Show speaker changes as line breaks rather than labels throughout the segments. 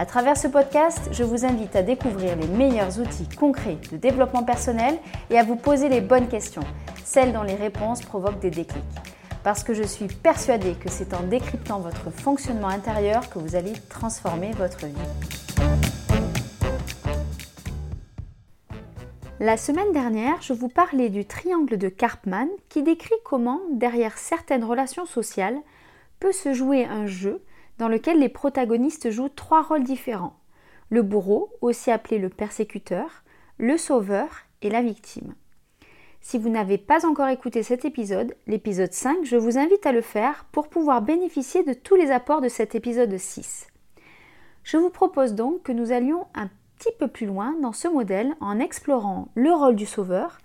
À travers ce podcast, je vous invite à découvrir les meilleurs outils concrets de développement personnel et à vous poser les bonnes questions, celles dont les réponses provoquent des déclics. Parce que je suis persuadée que c'est en décryptant votre fonctionnement intérieur que vous allez transformer votre vie. La semaine dernière, je vous parlais du triangle de Karpman qui décrit comment, derrière certaines relations sociales, peut se jouer un jeu dans lequel les protagonistes jouent trois rôles différents. Le bourreau, aussi appelé le persécuteur, le sauveur et la victime. Si vous n'avez pas encore écouté cet épisode, l'épisode 5, je vous invite à le faire pour pouvoir bénéficier de tous les apports de cet épisode 6. Je vous propose donc que nous allions un petit peu plus loin dans ce modèle en explorant le rôle du sauveur,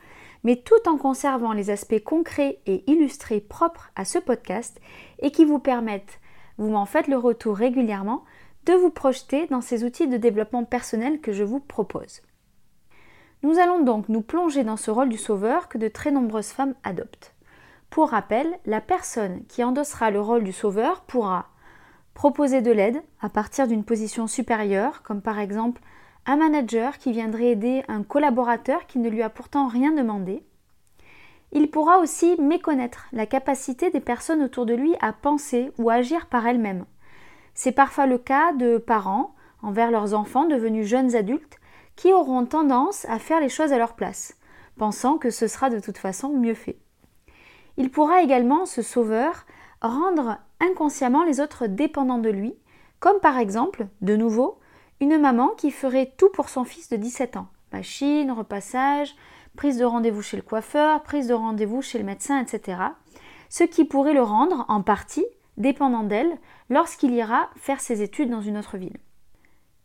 mais tout en conservant les aspects concrets et illustrés propres à ce podcast et qui vous permettent vous m'en faites le retour régulièrement, de vous projeter dans ces outils de développement personnel que je vous propose. Nous allons donc nous plonger dans ce rôle du sauveur que de très nombreuses femmes adoptent. Pour rappel, la personne qui endossera le rôle du sauveur pourra proposer de l'aide à partir d'une position supérieure, comme par exemple un manager qui viendrait aider un collaborateur qui ne lui a pourtant rien demandé, il pourra aussi méconnaître la capacité des personnes autour de lui à penser ou agir par elles-mêmes. C'est parfois le cas de parents envers leurs enfants devenus jeunes adultes qui auront tendance à faire les choses à leur place, pensant que ce sera de toute façon mieux fait. Il pourra également, ce sauveur, rendre inconsciemment les autres dépendants de lui, comme par exemple, de nouveau, une maman qui ferait tout pour son fils de 17 ans. Machine, repassage, prise de rendez-vous chez le coiffeur, prise de rendez-vous chez le médecin, etc. Ce qui pourrait le rendre, en partie, dépendant d'elle lorsqu'il ira faire ses études dans une autre ville.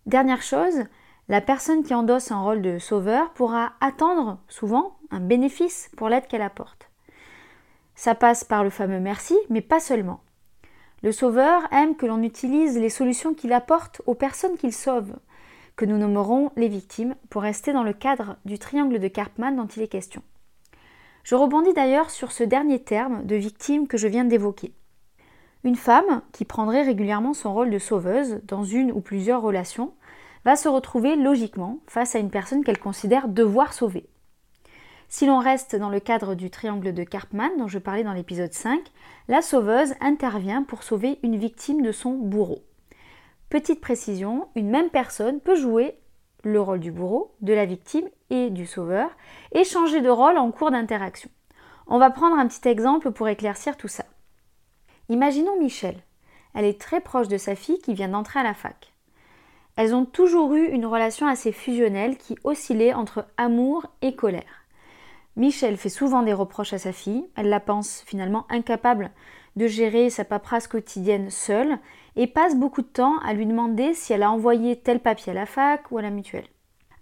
Dernière chose, la personne qui endosse un rôle de sauveur pourra attendre souvent un bénéfice pour l'aide qu'elle apporte. Ça passe par le fameux merci, mais pas seulement. Le sauveur aime que l'on utilise les solutions qu'il apporte aux personnes qu'il sauve que nous nommerons les victimes, pour rester dans le cadre du triangle de Karpman dont il est question. Je rebondis d'ailleurs sur ce dernier terme de victime que je viens d'évoquer. Une femme, qui prendrait régulièrement son rôle de sauveuse dans une ou plusieurs relations, va se retrouver logiquement face à une personne qu'elle considère devoir sauver. Si l'on reste dans le cadre du triangle de Karpman dont je parlais dans l'épisode 5, la sauveuse intervient pour sauver une victime de son bourreau. Petite précision, une même personne peut jouer le rôle du bourreau, de la victime et du sauveur, et changer de rôle en cours d'interaction. On va prendre un petit exemple pour éclaircir tout ça. Imaginons Michel. Elle est très proche de sa fille qui vient d'entrer à la fac. Elles ont toujours eu une relation assez fusionnelle qui oscillait entre amour et colère. Michel fait souvent des reproches à sa fille, elle la pense finalement incapable de gérer sa paperasse quotidienne seule et passe beaucoup de temps à lui demander si elle a envoyé tel papier à la fac ou à la mutuelle.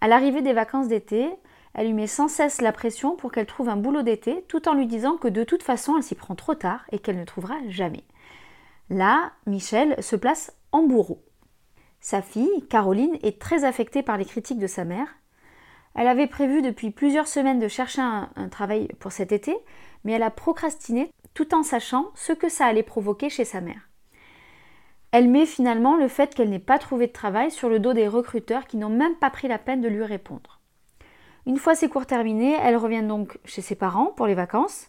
À l'arrivée des vacances d'été, elle lui met sans cesse la pression pour qu'elle trouve un boulot d'été tout en lui disant que de toute façon elle s'y prend trop tard et qu'elle ne trouvera jamais. Là, Michel se place en bourreau. Sa fille, Caroline, est très affectée par les critiques de sa mère. Elle avait prévu depuis plusieurs semaines de chercher un, un travail pour cet été, mais elle a procrastiné tout en sachant ce que ça allait provoquer chez sa mère. Elle met finalement le fait qu'elle n'ait pas trouvé de travail sur le dos des recruteurs qui n'ont même pas pris la peine de lui répondre. Une fois ses cours terminés, elle revient donc chez ses parents pour les vacances.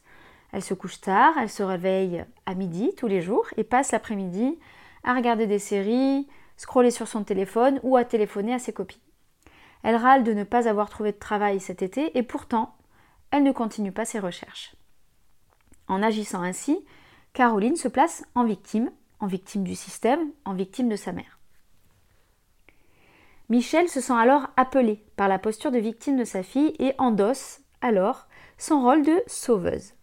Elle se couche tard, elle se réveille à midi tous les jours et passe l'après-midi à regarder des séries, scroller sur son téléphone ou à téléphoner à ses copines. Elle râle de ne pas avoir trouvé de travail cet été et pourtant, elle ne continue pas ses recherches. En agissant ainsi, Caroline se place en victime, en victime du système, en victime de sa mère. Michel se sent alors appelé par la posture de victime de sa fille et endosse alors son rôle de sauveuse.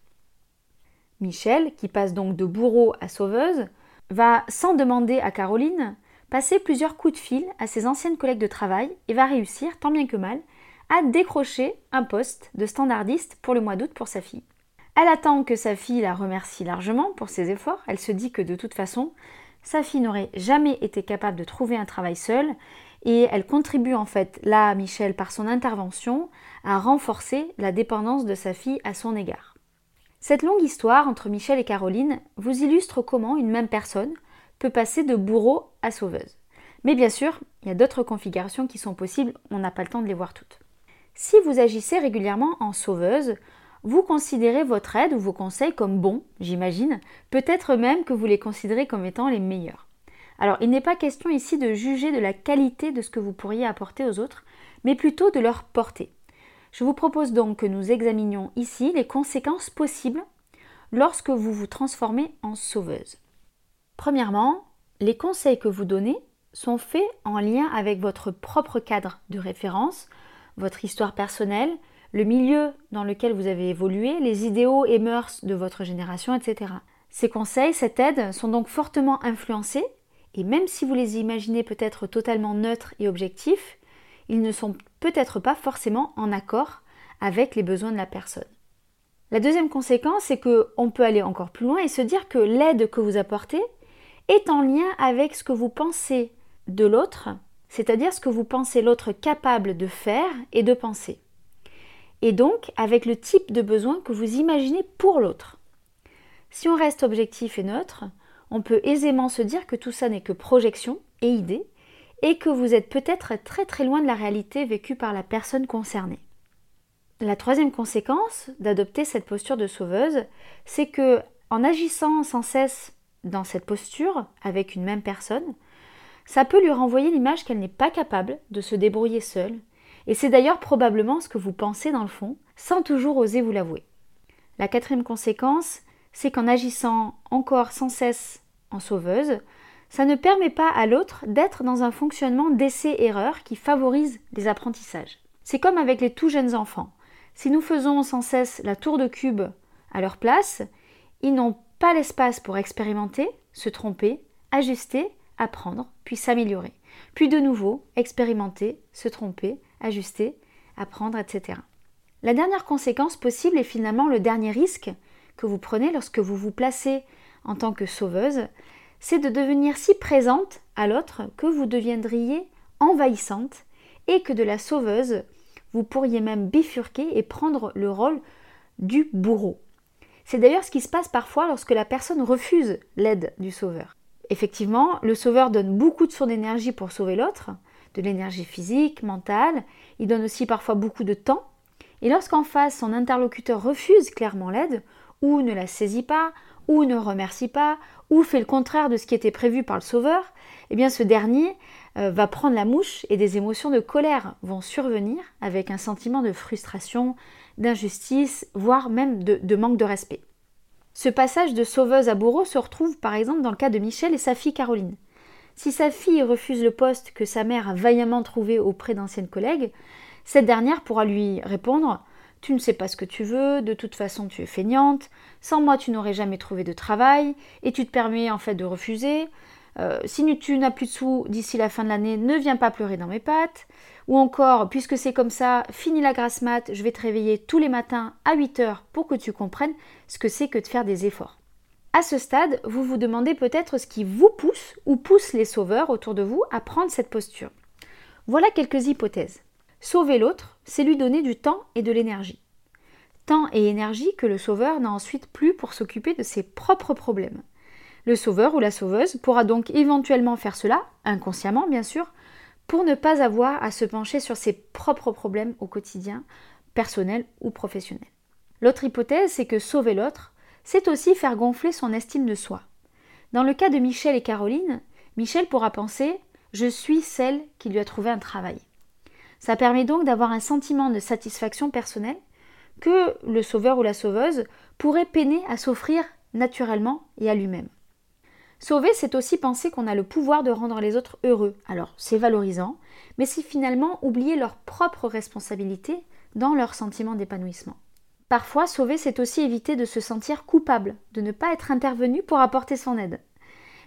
Michel, qui passe donc de bourreau à sauveuse, va, sans demander à Caroline, passer plusieurs coups de fil à ses anciennes collègues de travail et va réussir, tant bien que mal, a décroché un poste de standardiste pour le mois d'août pour sa fille. Elle attend que sa fille la remercie largement pour ses efforts. Elle se dit que de toute façon, sa fille n'aurait jamais été capable de trouver un travail seule et elle contribue en fait là, Michel, par son intervention, à renforcer la dépendance de sa fille à son égard. Cette longue histoire entre Michel et Caroline vous illustre comment une même personne peut passer de bourreau à sauveuse. Mais bien sûr, il y a d'autres configurations qui sont possibles, on n'a pas le temps de les voir toutes. Si vous agissez régulièrement en sauveuse, vous considérez votre aide ou vos conseils comme bons, j'imagine, peut-être même que vous les considérez comme étant les meilleurs. Alors, il n'est pas question ici de juger de la qualité de ce que vous pourriez apporter aux autres, mais plutôt de leur portée. Je vous propose donc que nous examinions ici les conséquences possibles lorsque vous vous transformez en sauveuse. Premièrement, les conseils que vous donnez sont faits en lien avec votre propre cadre de référence, votre histoire personnelle, le milieu dans lequel vous avez évolué, les idéaux et mœurs de votre génération, etc. Ces conseils, cette aide, sont donc fortement influencés, et même si vous les imaginez peut-être totalement neutres et objectifs, ils ne sont peut-être pas forcément en accord avec les besoins de la personne. La deuxième conséquence, c'est qu'on peut aller encore plus loin et se dire que l'aide que vous apportez est en lien avec ce que vous pensez de l'autre, c'est-à-dire ce que vous pensez l'autre capable de faire et de penser. Et donc avec le type de besoin que vous imaginez pour l'autre. Si on reste objectif et neutre, on peut aisément se dire que tout ça n'est que projection et idée, et que vous êtes peut-être très très loin de la réalité vécue par la personne concernée. La troisième conséquence d'adopter cette posture de sauveuse, c'est que en agissant sans cesse dans cette posture avec une même personne, ça peut lui renvoyer l'image qu'elle n'est pas capable de se débrouiller seule, et c'est d'ailleurs probablement ce que vous pensez dans le fond, sans toujours oser vous l'avouer. La quatrième conséquence, c'est qu'en agissant encore sans cesse en sauveuse, ça ne permet pas à l'autre d'être dans un fonctionnement d'essai-erreur qui favorise les apprentissages. C'est comme avec les tout jeunes enfants. Si nous faisons sans cesse la tour de cube à leur place, ils n'ont pas l'espace pour expérimenter, se tromper, ajuster apprendre, puis s'améliorer. Puis de nouveau, expérimenter, se tromper, ajuster, apprendre, etc. La dernière conséquence possible est finalement le dernier risque que vous prenez lorsque vous vous placez en tant que sauveuse, c'est de devenir si présente à l'autre que vous deviendriez envahissante et que de la sauveuse, vous pourriez même bifurquer et prendre le rôle du bourreau. C'est d'ailleurs ce qui se passe parfois lorsque la personne refuse l'aide du sauveur. Effectivement, le sauveur donne beaucoup de son énergie pour sauver l'autre, de l'énergie physique, mentale, il donne aussi parfois beaucoup de temps, et lorsqu'en face son interlocuteur refuse clairement l'aide, ou ne la saisit pas, ou ne remercie pas, ou fait le contraire de ce qui était prévu par le sauveur, eh bien ce dernier euh, va prendre la mouche et des émotions de colère vont survenir avec un sentiment de frustration, d'injustice, voire même de manque de respect. Ce passage de sauveuse à bourreau se retrouve par exemple dans le cas de Michel et sa fille Caroline. Si sa fille refuse le poste que sa mère a vaillamment trouvé auprès d'anciennes collègues, cette dernière pourra lui répondre Tu ne sais pas ce que tu veux, de toute façon tu es feignante, sans moi tu n'aurais jamais trouvé de travail, et tu te permets en fait de refuser. Euh, si tu n'as plus de sous d'ici la fin de l'année, ne viens pas pleurer dans mes pattes. Ou encore, puisque c'est comme ça, finis la grasse mat, je vais te réveiller tous les matins à 8 heures pour que tu comprennes ce que c'est que de faire des efforts. À ce stade, vous vous demandez peut-être ce qui vous pousse ou pousse les sauveurs autour de vous à prendre cette posture. Voilà quelques hypothèses. Sauver l'autre, c'est lui donner du temps et de l'énergie. Temps et énergie que le sauveur n'a ensuite plus pour s'occuper de ses propres problèmes. Le sauveur ou la sauveuse pourra donc éventuellement faire cela, inconsciemment bien sûr, pour ne pas avoir à se pencher sur ses propres problèmes au quotidien, personnels ou professionnels. L'autre hypothèse, c'est que sauver l'autre, c'est aussi faire gonfler son estime de soi. Dans le cas de Michel et Caroline, Michel pourra penser Je suis celle qui lui a trouvé un travail. Ça permet donc d'avoir un sentiment de satisfaction personnelle que le sauveur ou la sauveuse pourrait peiner à s'offrir naturellement et à lui-même. Sauver, c'est aussi penser qu'on a le pouvoir de rendre les autres heureux. Alors, c'est valorisant, mais c'est finalement oublier leur propre responsabilité dans leur sentiment d'épanouissement. Parfois, sauver, c'est aussi éviter de se sentir coupable, de ne pas être intervenu pour apporter son aide.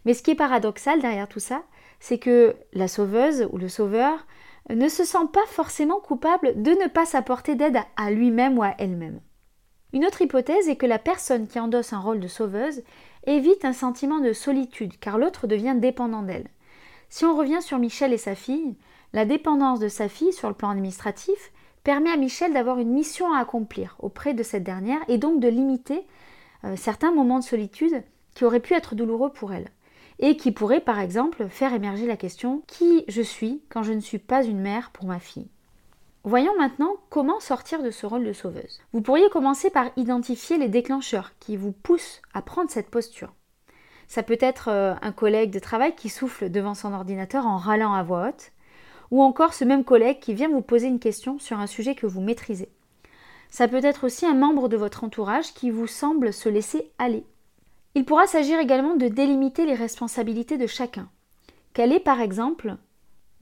Mais ce qui est paradoxal derrière tout ça, c'est que la sauveuse ou le sauveur ne se sent pas forcément coupable de ne pas s'apporter d'aide à lui-même ou à elle-même. Une autre hypothèse est que la personne qui endosse un rôle de sauveuse évite un sentiment de solitude car l'autre devient dépendant d'elle. Si on revient sur Michel et sa fille, la dépendance de sa fille sur le plan administratif permet à Michel d'avoir une mission à accomplir auprès de cette dernière et donc de limiter euh, certains moments de solitude qui auraient pu être douloureux pour elle et qui pourraient par exemple faire émerger la question qui je suis quand je ne suis pas une mère pour ma fille? Voyons maintenant comment sortir de ce rôle de sauveuse. Vous pourriez commencer par identifier les déclencheurs qui vous poussent à prendre cette posture. Ça peut être euh, un collègue de travail qui souffle devant son ordinateur en râlant à voix haute, ou encore ce même collègue qui vient vous poser une question sur un sujet que vous maîtrisez. Ça peut être aussi un membre de votre entourage qui vous semble se laisser aller. Il pourra s'agir également de délimiter les responsabilités de chacun. Quelle est par exemple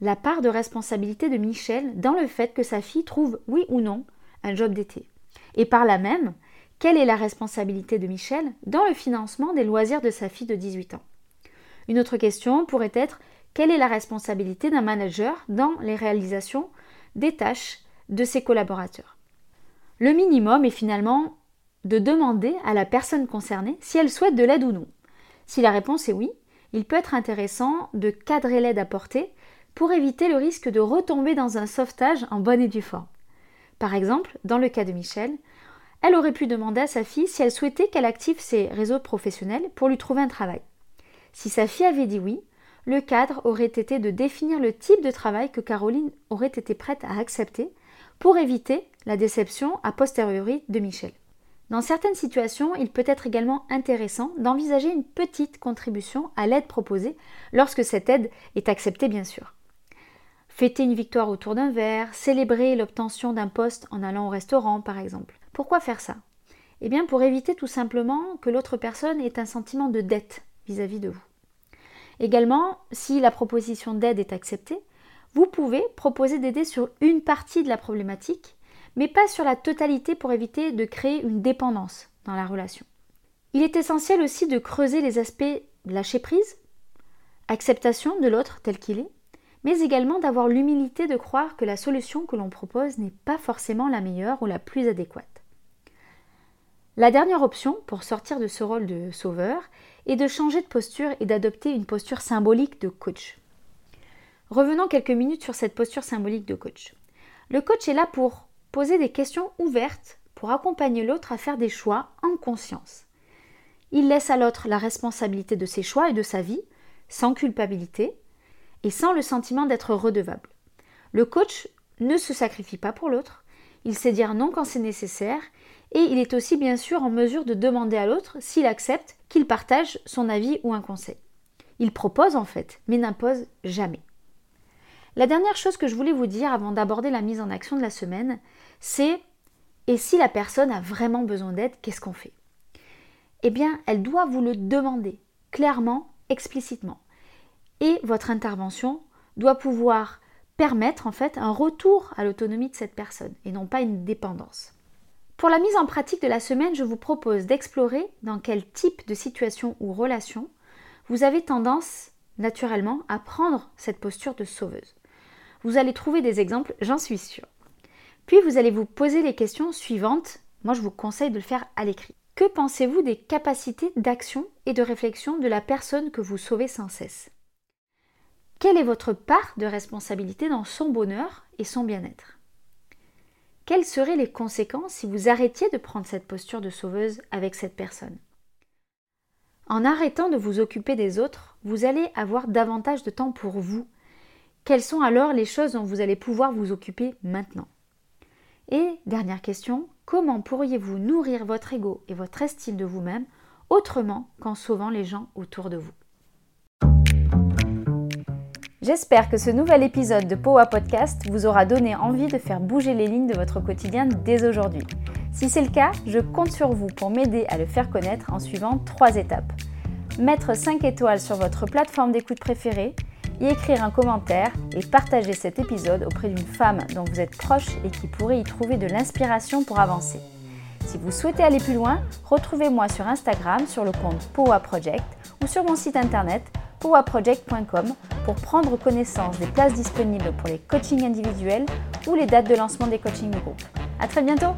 la part de responsabilité de Michel dans le fait que sa fille trouve, oui ou non, un job d'été? Et par là même, quelle est la responsabilité de Michel dans le financement des loisirs de sa fille de 18 ans? Une autre question pourrait être quelle est la responsabilité d'un manager dans les réalisations des tâches de ses collaborateurs? Le minimum est finalement de demander à la personne concernée si elle souhaite de l'aide ou non. Si la réponse est oui, il peut être intéressant de cadrer l'aide apportée pour éviter le risque de retomber dans un sauvetage en bonne et due forme. Par exemple, dans le cas de Michel, elle aurait pu demander à sa fille si elle souhaitait qu'elle active ses réseaux professionnels pour lui trouver un travail. Si sa fille avait dit oui, le cadre aurait été de définir le type de travail que Caroline aurait été prête à accepter pour éviter la déception a posteriori de Michel. Dans certaines situations, il peut être également intéressant d'envisager une petite contribution à l'aide proposée lorsque cette aide est acceptée bien sûr. Fêter une victoire autour d'un verre, célébrer l'obtention d'un poste en allant au restaurant par exemple. Pourquoi faire ça? Eh bien pour éviter tout simplement que l'autre personne ait un sentiment de dette vis-à-vis -vis de vous. Également, si la proposition d'aide est acceptée, vous pouvez proposer d'aider sur une partie de la problématique, mais pas sur la totalité pour éviter de créer une dépendance dans la relation. Il est essentiel aussi de creuser les aspects lâcher prise, acceptation de l'autre tel qu'il est, mais également d'avoir l'humilité de croire que la solution que l'on propose n'est pas forcément la meilleure ou la plus adéquate. La dernière option pour sortir de ce rôle de sauveur et de changer de posture et d'adopter une posture symbolique de coach. Revenons quelques minutes sur cette posture symbolique de coach. Le coach est là pour poser des questions ouvertes pour accompagner l'autre à faire des choix en conscience. Il laisse à l'autre la responsabilité de ses choix et de sa vie, sans culpabilité et sans le sentiment d'être redevable. Le coach ne se sacrifie pas pour l'autre, il sait dire non quand c'est nécessaire et il est aussi bien sûr en mesure de demander à l'autre s'il accepte qu'il partage son avis ou un conseil. Il propose en fait, mais n'impose jamais. La dernière chose que je voulais vous dire avant d'aborder la mise en action de la semaine, c'est et si la personne a vraiment besoin d'aide, qu'est-ce qu'on fait? Eh bien, elle doit vous le demander, clairement, explicitement. Et votre intervention doit pouvoir permettre en fait un retour à l'autonomie de cette personne et non pas une dépendance. Pour la mise en pratique de la semaine, je vous propose d'explorer dans quel type de situation ou relation vous avez tendance naturellement à prendre cette posture de sauveuse. Vous allez trouver des exemples, j'en suis sûre. Puis vous allez vous poser les questions suivantes. Moi, je vous conseille de le faire à l'écrit. Que pensez-vous des capacités d'action et de réflexion de la personne que vous sauvez sans cesse? Quelle est votre part de responsabilité dans son bonheur et son bien-être? Quelles seraient les conséquences si vous arrêtiez de prendre cette posture de sauveuse avec cette personne? En arrêtant de vous occuper des autres, vous allez avoir davantage de temps pour vous. Quelles sont alors les choses dont vous allez pouvoir vous occuper maintenant? Et dernière question, comment pourriez-vous nourrir votre ego et votre estime de vous-même autrement qu'en sauvant les gens autour de vous? J'espère que ce nouvel épisode de Powa Podcast vous aura donné envie de faire bouger les lignes de votre quotidien dès aujourd'hui. Si c'est le cas, je compte sur vous pour m'aider à le faire connaître en suivant trois étapes. Mettre 5 étoiles sur votre plateforme d'écoute préférée, y écrire un commentaire et partager cet épisode auprès d'une femme dont vous êtes proche et qui pourrait y trouver de l'inspiration pour avancer. Si vous souhaitez aller plus loin, retrouvez-moi sur Instagram sur le compte Powa Project ou sur mon site internet powaproject.com pour prendre connaissance des places disponibles pour les coachings individuels ou les dates de lancement des coachings de groupe. À très bientôt!